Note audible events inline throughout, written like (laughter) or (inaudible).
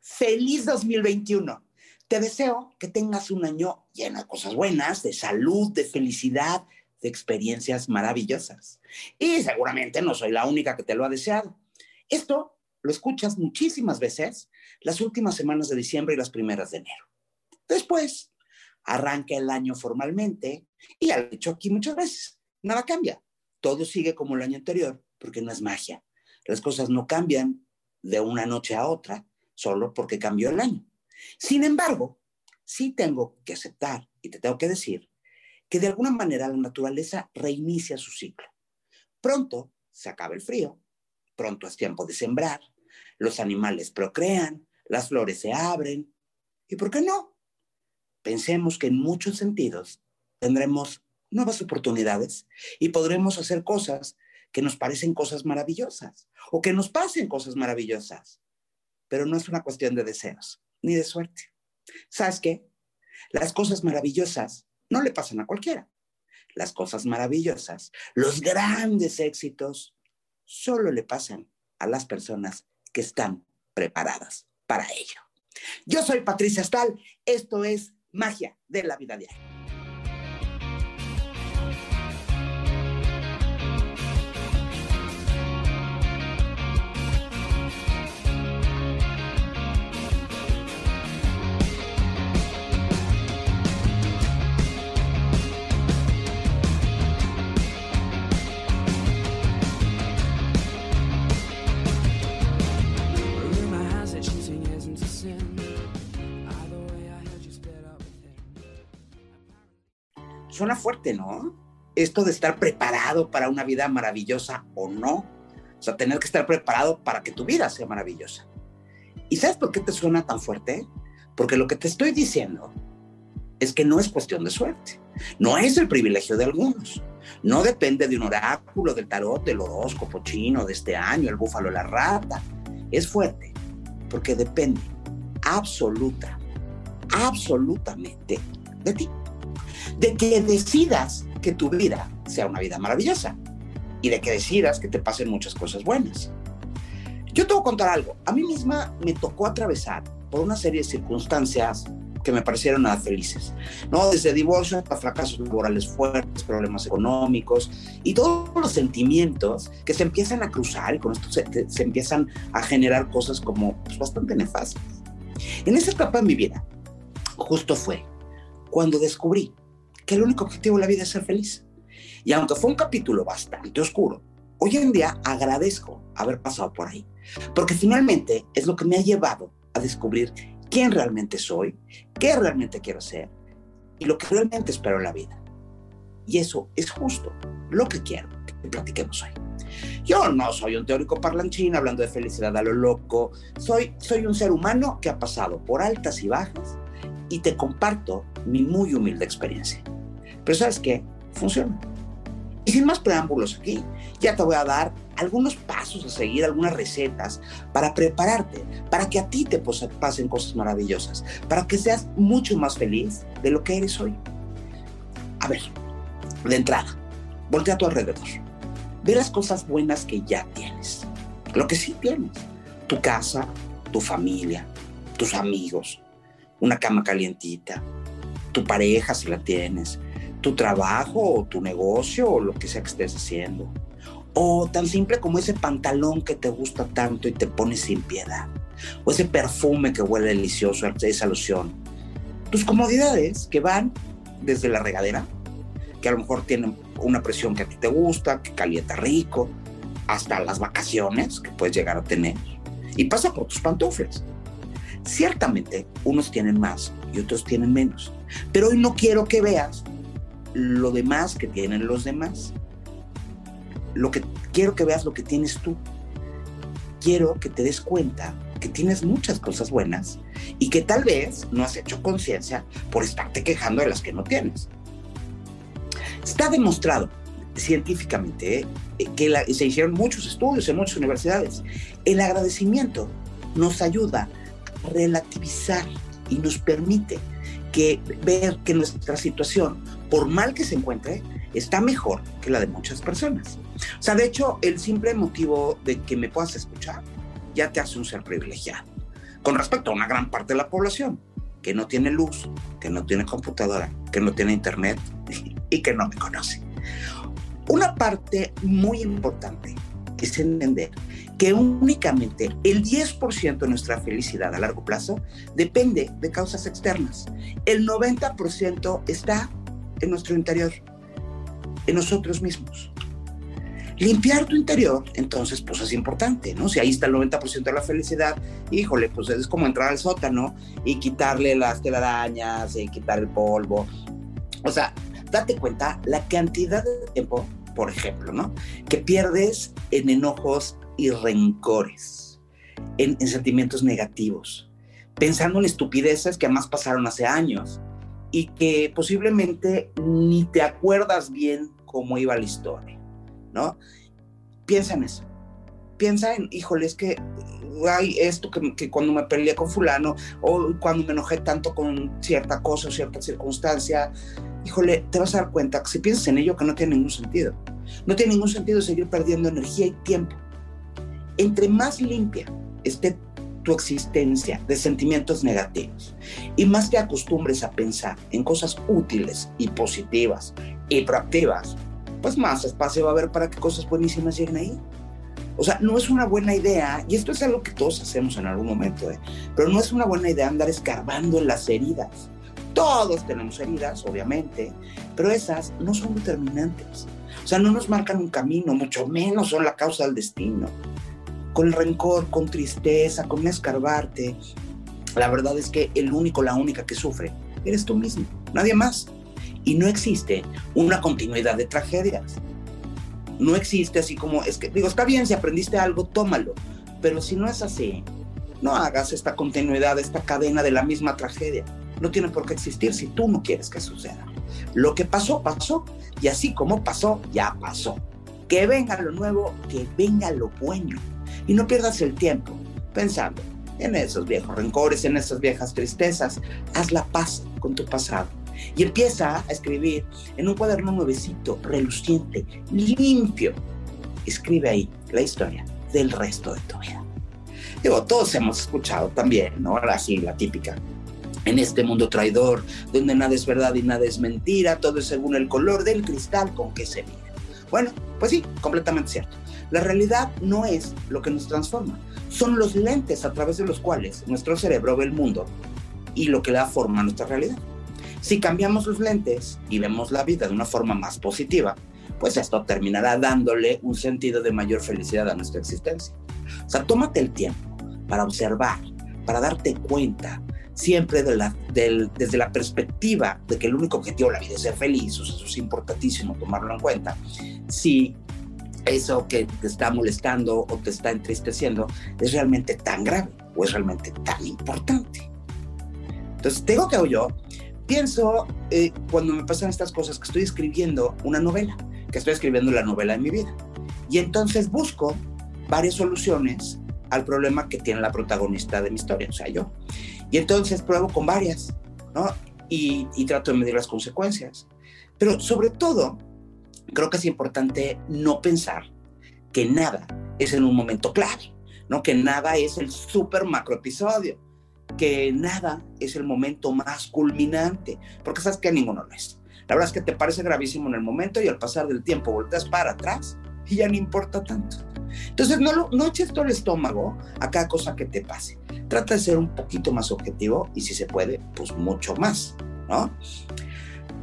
Feliz 2021. Te deseo que tengas un año lleno de cosas buenas, de salud, de felicidad, de experiencias maravillosas. Y seguramente no soy la única que te lo ha deseado. Esto lo escuchas muchísimas veces las últimas semanas de diciembre y las primeras de enero. Después, arranca el año formalmente y ya lo he dicho aquí muchas veces. Nada cambia. Todo sigue como el año anterior porque no es magia. Las cosas no cambian de una noche a otra solo porque cambió el año. Sin embargo, sí tengo que aceptar y te tengo que decir que de alguna manera la naturaleza reinicia su ciclo. Pronto se acaba el frío, pronto es tiempo de sembrar, los animales procrean, las flores se abren. ¿Y por qué no? Pensemos que en muchos sentidos tendremos nuevas oportunidades y podremos hacer cosas que nos parecen cosas maravillosas o que nos pasen cosas maravillosas. Pero no es una cuestión de deseos ni de suerte. ¿Sabes qué? Las cosas maravillosas no le pasan a cualquiera. Las cosas maravillosas, los grandes éxitos, solo le pasan a las personas que están preparadas para ello. Yo soy Patricia Stahl, esto es Magia de la Vida Diaria. Suena fuerte, ¿no? Esto de estar preparado para una vida maravillosa o no. O sea, tener que estar preparado para que tu vida sea maravillosa. ¿Y sabes por qué te suena tan fuerte? Porque lo que te estoy diciendo es que no es cuestión de suerte. No es el privilegio de algunos. No depende de un oráculo, del tarot, del horóscopo chino de este año, el búfalo, la rata. Es fuerte porque depende absoluta, absolutamente de ti de que decidas que tu vida sea una vida maravillosa y de que decidas que te pasen muchas cosas buenas. Yo te voy contar algo. A mí misma me tocó atravesar por una serie de circunstancias que me parecieron nada felices, ¿no? Desde divorcio hasta fracasos laborales fuertes, problemas económicos y todos los sentimientos que se empiezan a cruzar y con esto se, se empiezan a generar cosas como pues, bastante nefastas. En esa etapa de mi vida, justo fue cuando descubrí que el único objetivo de la vida es ser feliz. Y aunque fue un capítulo bastante oscuro, hoy en día agradezco haber pasado por ahí, porque finalmente es lo que me ha llevado a descubrir quién realmente soy, qué realmente quiero ser y lo que realmente espero en la vida. Y eso es justo lo que quiero que platiquemos hoy. Yo no soy un teórico parlanchín hablando de felicidad a lo loco, soy, soy un ser humano que ha pasado por altas y bajas y te comparto mi muy humilde experiencia. Pero ¿sabes qué? Funciona. Y sin más preámbulos aquí, ya te voy a dar algunos pasos a seguir, algunas recetas para prepararte, para que a ti te pasen cosas maravillosas, para que seas mucho más feliz de lo que eres hoy. A ver, de entrada, voltea a tu alrededor. Ve las cosas buenas que ya tienes. Lo que sí tienes. Tu casa, tu familia, tus amigos, una cama calientita, tu pareja si la tienes, tu trabajo o tu negocio o lo que sea que estés haciendo. O tan simple como ese pantalón que te gusta tanto y te pone sin piedad. O ese perfume que huele delicioso, esa loción. Tus comodidades que van desde la regadera, que a lo mejor tienen una presión que a ti te gusta, que calienta rico, hasta las vacaciones que puedes llegar a tener. Y pasa por tus pantuflas. Ciertamente, unos tienen más y otros tienen menos. Pero hoy no quiero que veas lo demás que tienen los demás. Lo que quiero que veas lo que tienes tú. Quiero que te des cuenta que tienes muchas cosas buenas y que tal vez no has hecho conciencia por estarte quejando de las que no tienes. Está demostrado científicamente eh, que se hicieron muchos estudios en muchas universidades. El agradecimiento nos ayuda a relativizar y nos permite que ver que nuestra situación por mal que se encuentre, está mejor que la de muchas personas. O sea, de hecho, el simple motivo de que me puedas escuchar ya te hace un ser privilegiado. con respecto a una gran parte de la población que no tiene luz, que no tiene computadora, que no tiene internet (laughs) y que no me conoce. Una parte muy importante es entender que únicamente el 10% de nuestra felicidad a largo plazo depende de causas externas. El 90% está en nuestro interior, en nosotros mismos. Limpiar tu interior, entonces, pues es importante, ¿no? Si ahí está el 90% de la felicidad, híjole, pues es como entrar al sótano y quitarle las telarañas y quitar el polvo. O sea, date cuenta la cantidad de tiempo, por ejemplo, ¿no? Que pierdes en enojos y rencores, en, en sentimientos negativos, pensando en estupideces que además pasaron hace años y que posiblemente ni te acuerdas bien cómo iba la historia. ¿no? Piensa en eso. Piensa en, híjole, es que hay esto que, cuando me peleé con fulano o cuando me enojé tanto con cierta cosa o cierta circunstancia, híjole, te vas a dar cuenta que si piensas en ello que no tiene ningún sentido. No tiene ningún sentido seguir perdiendo energía y tiempo. Entre más limpia esté tu existencia de sentimientos negativos y más te acostumbres a pensar en cosas útiles y positivas y proactivas, pues más espacio va a haber para que cosas buenísimas lleguen ahí. O sea, no es una buena idea, y esto es algo que todos hacemos en algún momento, ¿eh? pero no es una buena idea andar escarbando en las heridas. Todos tenemos heridas, obviamente, pero esas no son determinantes. O sea, no nos marcan un camino, mucho menos son la causa del destino. Con rencor, con tristeza, con escarbarte, la verdad es que el único, la única que sufre, eres tú mismo, nadie más. Y no existe una continuidad de tragedias. No existe así como, es que, digo, está bien, si aprendiste algo, tómalo. Pero si no es así, no hagas esta continuidad, esta cadena de la misma tragedia. No tiene por qué existir si tú no quieres que suceda. Lo que pasó, pasó. Y así como pasó, ya pasó. Que venga lo nuevo, que venga lo bueno. Y no pierdas el tiempo pensando en esos viejos rencores, en esas viejas tristezas. Haz la paz con tu pasado y empieza a escribir en un cuaderno nuevecito, reluciente, limpio. Escribe ahí la historia del resto de tu vida. Digo, todos hemos escuchado también, ¿no? Ahora sí, la típica. En este mundo traidor, donde nada es verdad y nada es mentira, todo es según el color del cristal con que se mira. Bueno, pues sí, completamente cierto. La realidad no es lo que nos transforma, son los lentes a través de los cuales nuestro cerebro ve el mundo y lo que da forma a nuestra realidad. Si cambiamos los lentes y vemos la vida de una forma más positiva, pues esto terminará dándole un sentido de mayor felicidad a nuestra existencia. O sea, tómate el tiempo para observar, para darte cuenta, siempre desde la perspectiva de que el único objetivo de la vida es ser feliz, o sea, eso es importantísimo tomarlo en cuenta. Si eso que te está molestando o te está entristeciendo es realmente tan grave o es realmente tan importante. Entonces, tengo que hago yo pienso eh, cuando me pasan estas cosas que estoy escribiendo una novela, que estoy escribiendo la novela de mi vida. Y entonces busco varias soluciones al problema que tiene la protagonista de mi historia, o sea, yo. Y entonces pruebo con varias, ¿no? Y, y trato de medir las consecuencias. Pero sobre todo, creo que es importante no pensar que nada es en un momento clave, ¿no? Que nada es el super macro episodio que nada es el momento más culminante, porque sabes que ninguno lo es. La verdad es que te parece gravísimo en el momento y al pasar del tiempo volteas para atrás y ya no importa tanto. Entonces, no, no eches todo el estómago a cada cosa que te pase. Trata de ser un poquito más objetivo y si se puede, pues mucho más, ¿no?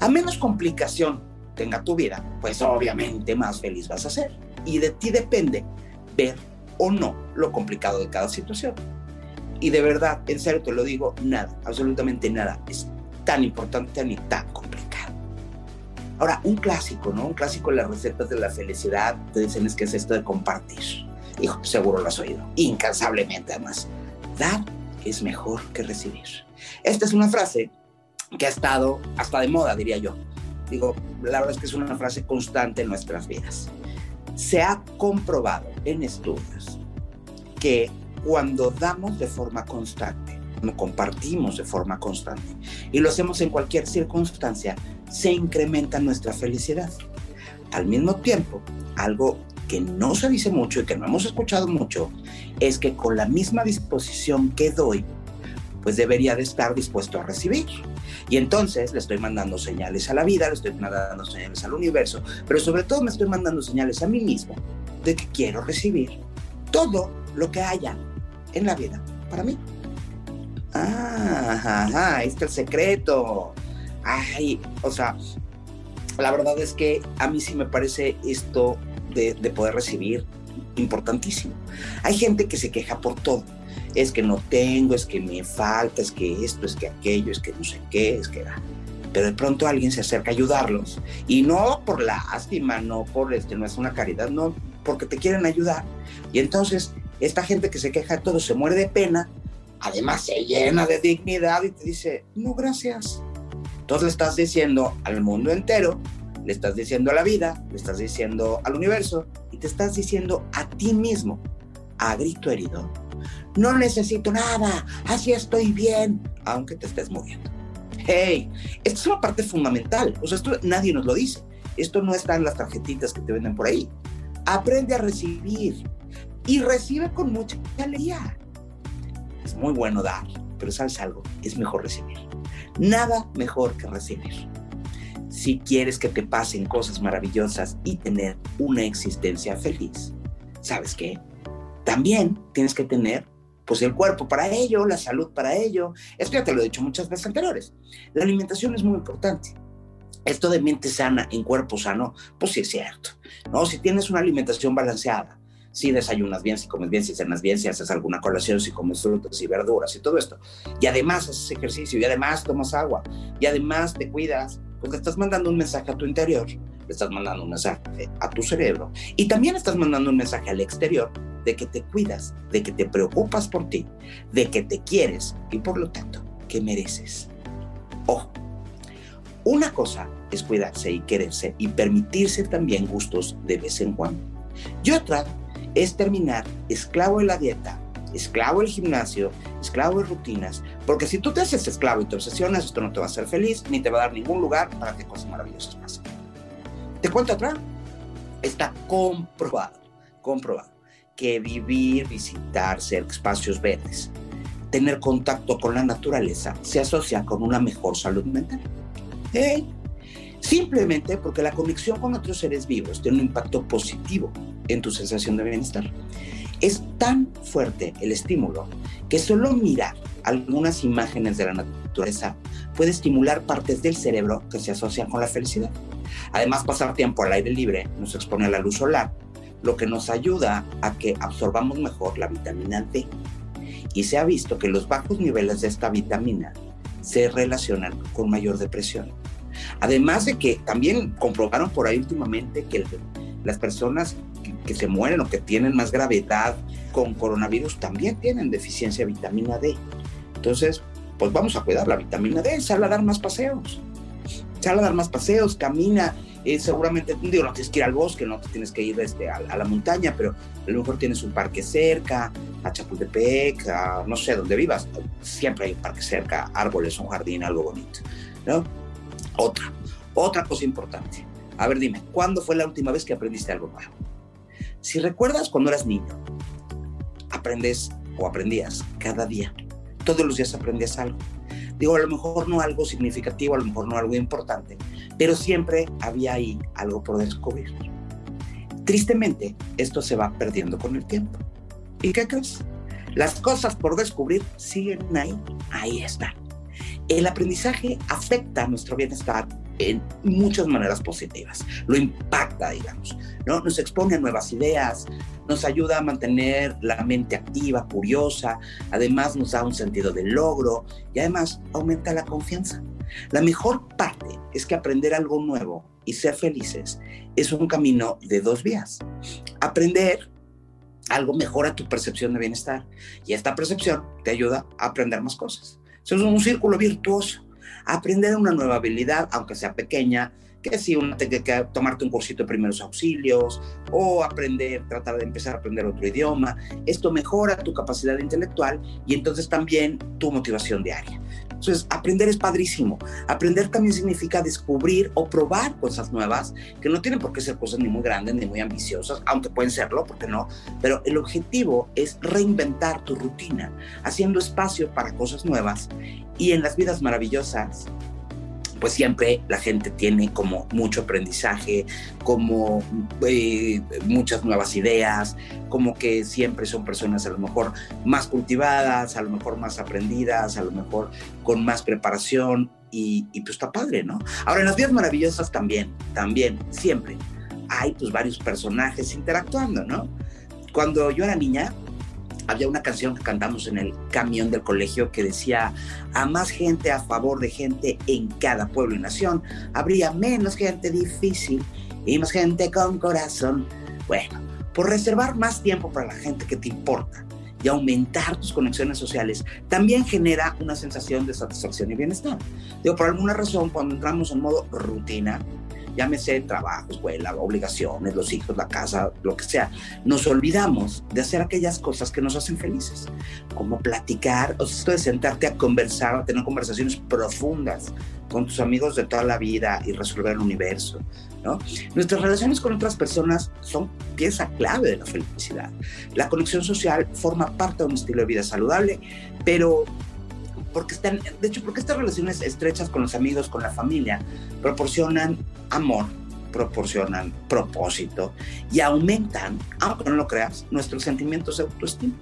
A menos complicación tenga tu vida, pues obviamente más feliz vas a ser. Y de ti depende ver o no lo complicado de cada situación. Y de verdad, en serio te lo digo, nada, absolutamente nada es tan importante ni tan complicado. Ahora, un clásico, ¿no? Un clásico en las recetas de la felicidad, te dicen es que es esto de compartir. Hijo, seguro lo has oído, incansablemente además. Dar es mejor que recibir. Esta es una frase que ha estado hasta de moda, diría yo. Digo, la verdad es que es una frase constante en nuestras vidas. Se ha comprobado en estudios que cuando damos de forma constante, no compartimos de forma constante y lo hacemos en cualquier circunstancia, se incrementa nuestra felicidad. Al mismo tiempo, algo que no se dice mucho y que no hemos escuchado mucho es que con la misma disposición que doy, pues debería de estar dispuesto a recibir. Y entonces le estoy mandando señales a la vida, le estoy mandando señales al universo, pero sobre todo me estoy mandando señales a mí mismo de que quiero recibir todo lo que haya en la vida para mí. Ah, ajá, ahí está el secreto. Ay, o sea, la verdad es que a mí sí me parece esto de, de poder recibir importantísimo. Hay gente que se queja por todo es que no tengo, es que me falta, es que esto, es que aquello, es que no sé qué, es que... Pero de pronto alguien se acerca a ayudarlos y no por lástima, no por este, no es una caridad, no, porque te quieren ayudar. Y entonces esta gente que se queja de todo se muere de pena, además se llena de dignidad y te dice, no, gracias. Entonces le estás diciendo al mundo entero, le estás diciendo a la vida, le estás diciendo al universo y te estás diciendo a ti mismo, a grito herido, no necesito nada, así estoy bien, aunque te estés muriendo. Hey, esto es una parte fundamental, o sea, esto nadie nos lo dice, esto no está en las tarjetitas que te venden por ahí. Aprende a recibir y recibe con mucha alegría. Es muy bueno dar, pero sabes algo, es mejor recibir. Nada mejor que recibir. Si quieres que te pasen cosas maravillosas y tener una existencia feliz, ¿sabes qué? También tienes que tener pues el cuerpo para ello, la salud para ello. Esto ya te lo he dicho muchas veces anteriores. La alimentación es muy importante. Esto de mente sana en cuerpo sano, pues sí es cierto. ¿no? Si tienes una alimentación balanceada, si desayunas bien, si comes bien, si cenas bien, si haces alguna colación, si comes frutas y verduras y todo esto, y además haces ejercicio, y además tomas agua, y además te cuidas, porque estás mandando un mensaje a tu interior, le estás mandando un mensaje a tu cerebro, y también estás mandando un mensaje al exterior de que te cuidas, de que te preocupas por ti, de que te quieres y por lo tanto que mereces. Ojo, una cosa es cuidarse y quererse y permitirse también gustos de vez en cuando. Y otra es terminar esclavo de la dieta, esclavo del gimnasio, esclavo de rutinas, porque si tú te haces esclavo y te obsesionas, esto no te va a hacer feliz ni te va a dar ningún lugar para que cosas maravillosas pasen. Te cuento otra. Está comprobado, comprobado que vivir, visitar, ser espacios verdes, tener contacto con la naturaleza, se asocia con una mejor salud mental. Simplemente porque la conexión con otros seres vivos tiene un impacto positivo en tu sensación de bienestar. Es tan fuerte el estímulo que solo mirar algunas imágenes de la naturaleza puede estimular partes del cerebro que se asocian con la felicidad. Además, pasar tiempo al aire libre nos expone a la luz solar, lo que nos ayuda a que absorbamos mejor la vitamina D. Y se ha visto que los bajos niveles de esta vitamina se relacionan con mayor depresión. Además de que también comprobaron por ahí últimamente que las personas que, se mueren o que tienen más gravedad con coronavirus también tienen deficiencia de vitamina D. Entonces, pues vamos a cuidar la vitamina D, sal a dar más paseos. Sal a dar más paseos, camina, eh, seguramente, digo, no tienes que ir al bosque, no tienes que ir este, a, la montaña, pero a lo mejor tienes un parque cerca, a Chapultepec, no sé, donde vivas, siempre hay un parque cerca, árboles, un jardín, algo bonito, ¿no? Otra, otra cosa importante. A ver, dime, ¿cuándo fue la última vez que aprendiste algo nuevo? Si recuerdas cuando eras niño, aprendes o aprendías cada día. Todos los días aprendías algo. Digo, a lo mejor no algo significativo, a lo mejor no algo importante, pero siempre había ahí algo por descubrir. Tristemente, esto se va perdiendo con el tiempo. ¿Y qué crees? Las cosas por descubrir siguen ahí, ahí están. El aprendizaje afecta nuestro bienestar en muchas maneras positivas. Lo impacta, digamos, ¿no? Nos expone a nuevas ideas, nos ayuda a mantener la mente activa, curiosa, además nos da un sentido de logro y además aumenta la confianza. La mejor parte es que aprender algo nuevo y ser felices es un camino de dos vías. Aprender algo mejora tu percepción de bienestar y esta percepción te ayuda a aprender más cosas. Eso es un círculo virtuoso. Aprender una nueva habilidad, aunque sea pequeña, que si uno tiene que tomarte un cursito de primeros auxilios o aprender, tratar de empezar a aprender otro idioma. Esto mejora tu capacidad intelectual y entonces también tu motivación diaria. Entonces, aprender es padrísimo. Aprender también significa descubrir o probar cosas nuevas, que no tienen por qué ser cosas ni muy grandes ni muy ambiciosas, aunque pueden serlo, porque no. Pero el objetivo es reinventar tu rutina, haciendo espacio para cosas nuevas. Y en las vidas maravillosas, pues siempre la gente tiene como mucho aprendizaje, como eh, muchas nuevas ideas, como que siempre son personas a lo mejor más cultivadas, a lo mejor más aprendidas, a lo mejor con más preparación y, pues está padre, ¿no? Ahora en las vidas maravillosas también, también, siempre hay pues varios personajes interactuando, ¿no? Cuando yo era niña, había una canción que cantamos en el camión del colegio que decía, a más gente a favor de gente en cada pueblo y nación, habría menos gente difícil y más gente con corazón. Bueno, por reservar más tiempo para la gente que te importa y aumentar tus conexiones sociales, también genera una sensación de satisfacción y bienestar. Digo, por alguna razón, cuando entramos en modo rutina, llámese trabajo, escuela, obligaciones, los hijos, la casa, lo que sea, nos olvidamos de hacer aquellas cosas que nos hacen felices, como platicar, o sea, esto de sentarte a conversar, a tener conversaciones profundas con tus amigos de toda la vida y resolver el universo, ¿no? Nuestras relaciones con otras personas son pieza clave de la felicidad. La conexión social forma parte de un estilo de vida saludable, pero porque están, de hecho, porque estas relaciones estrechas con los amigos, con la familia, proporcionan amor, proporcionan propósito y aumentan, aunque no lo creas, nuestros sentimientos de autoestima.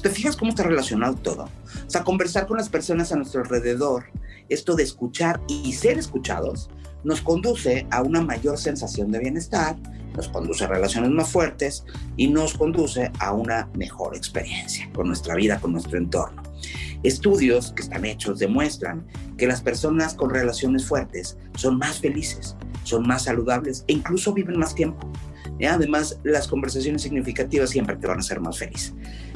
¿Te fijas cómo está relacionado todo? O sea, conversar con las personas a nuestro alrededor, esto de escuchar y ser escuchados, nos conduce a una mayor sensación de bienestar, nos conduce a relaciones más fuertes y nos conduce a una mejor experiencia con nuestra vida, con nuestro entorno. Estudios que están hechos demuestran que las personas con relaciones fuertes son más felices, son más saludables e incluso viven más tiempo. Además, las conversaciones significativas siempre te van a hacer más feliz.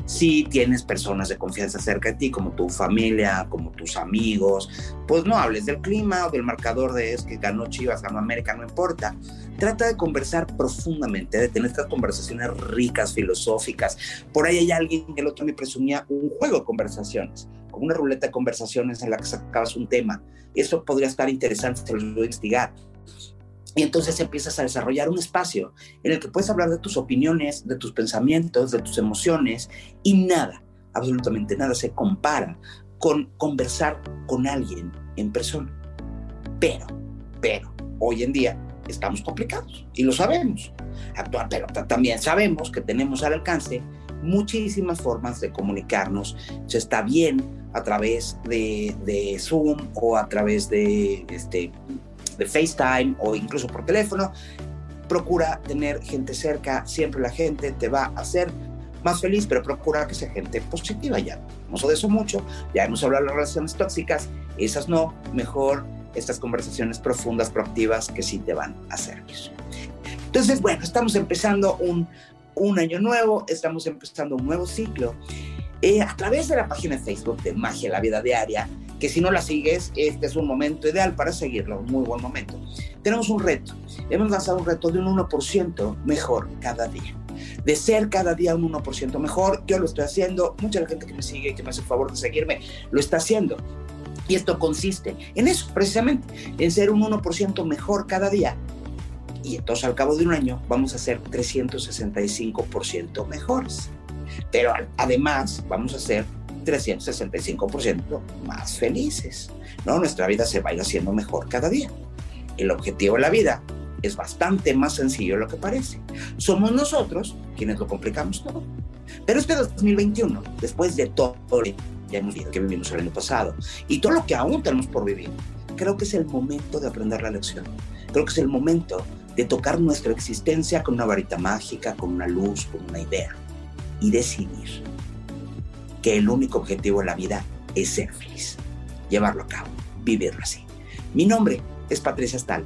Si tienes personas de confianza cerca de ti, como tu familia, como tus amigos, pues no hables del clima o del marcador de es que ganó Chivas, ganó América, no importa. Trata de conversar profundamente, de tener estas conversaciones ricas, filosóficas. Por ahí hay alguien que el otro me presumía un juego de conversaciones, una ruleta de conversaciones en la que sacabas un tema. Eso podría estar interesante, te lo voy investigar y entonces empiezas a desarrollar un espacio en el que puedes hablar de tus opiniones, de tus pensamientos, de tus emociones y nada, absolutamente nada se compara con conversar con alguien en persona. Pero, pero, hoy en día estamos complicados y lo sabemos. Actual, pero también sabemos que tenemos al alcance muchísimas formas de comunicarnos. Se está bien a través de, de Zoom o a través de este, de FaceTime o incluso por teléfono. Procura tener gente cerca, siempre la gente te va a hacer más feliz, pero procura que sea gente positiva ya. Hemos de eso mucho, ya hemos hablado de las relaciones tóxicas, esas no, mejor estas conversaciones profundas, proactivas, que sí te van a servir. Entonces, bueno, estamos empezando un, un año nuevo, estamos empezando un nuevo ciclo. Eh, a través de la página de Facebook de Magia la Vida Diaria, que si no la sigues, este es un momento ideal para seguirlo, un muy buen momento. Tenemos un reto, hemos lanzado un reto de un 1% mejor cada día. De ser cada día un 1% mejor, yo lo estoy haciendo, mucha gente que me sigue, que me hace el favor de seguirme, lo está haciendo. Y esto consiste en eso, precisamente, en ser un 1% mejor cada día. Y entonces al cabo de un año vamos a ser 365% mejores. Pero además vamos a ser 365% más felices. ¿no? Nuestra vida se va a ir haciendo mejor cada día. El objetivo de la vida es bastante más sencillo de lo que parece. Somos nosotros quienes lo complicamos todo. Pero este 2021, después de todo lo que vivido, que vivimos el año pasado, y todo lo que aún tenemos por vivir, creo que es el momento de aprender la lección. Creo que es el momento de tocar nuestra existencia con una varita mágica, con una luz, con una idea, y decidir que el único objetivo de la vida es ser feliz, llevarlo a cabo, vivirlo así. Mi nombre es Patricia Stahl.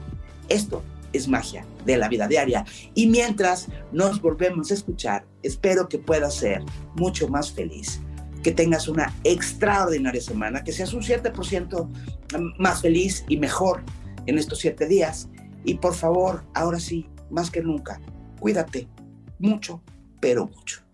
Esto es magia de la vida diaria. Y mientras nos volvemos a escuchar, espero que puedas ser mucho más feliz, que tengas una extraordinaria semana, que seas un 7% más feliz y mejor en estos siete días. Y por favor, ahora sí, más que nunca, cuídate mucho, pero mucho.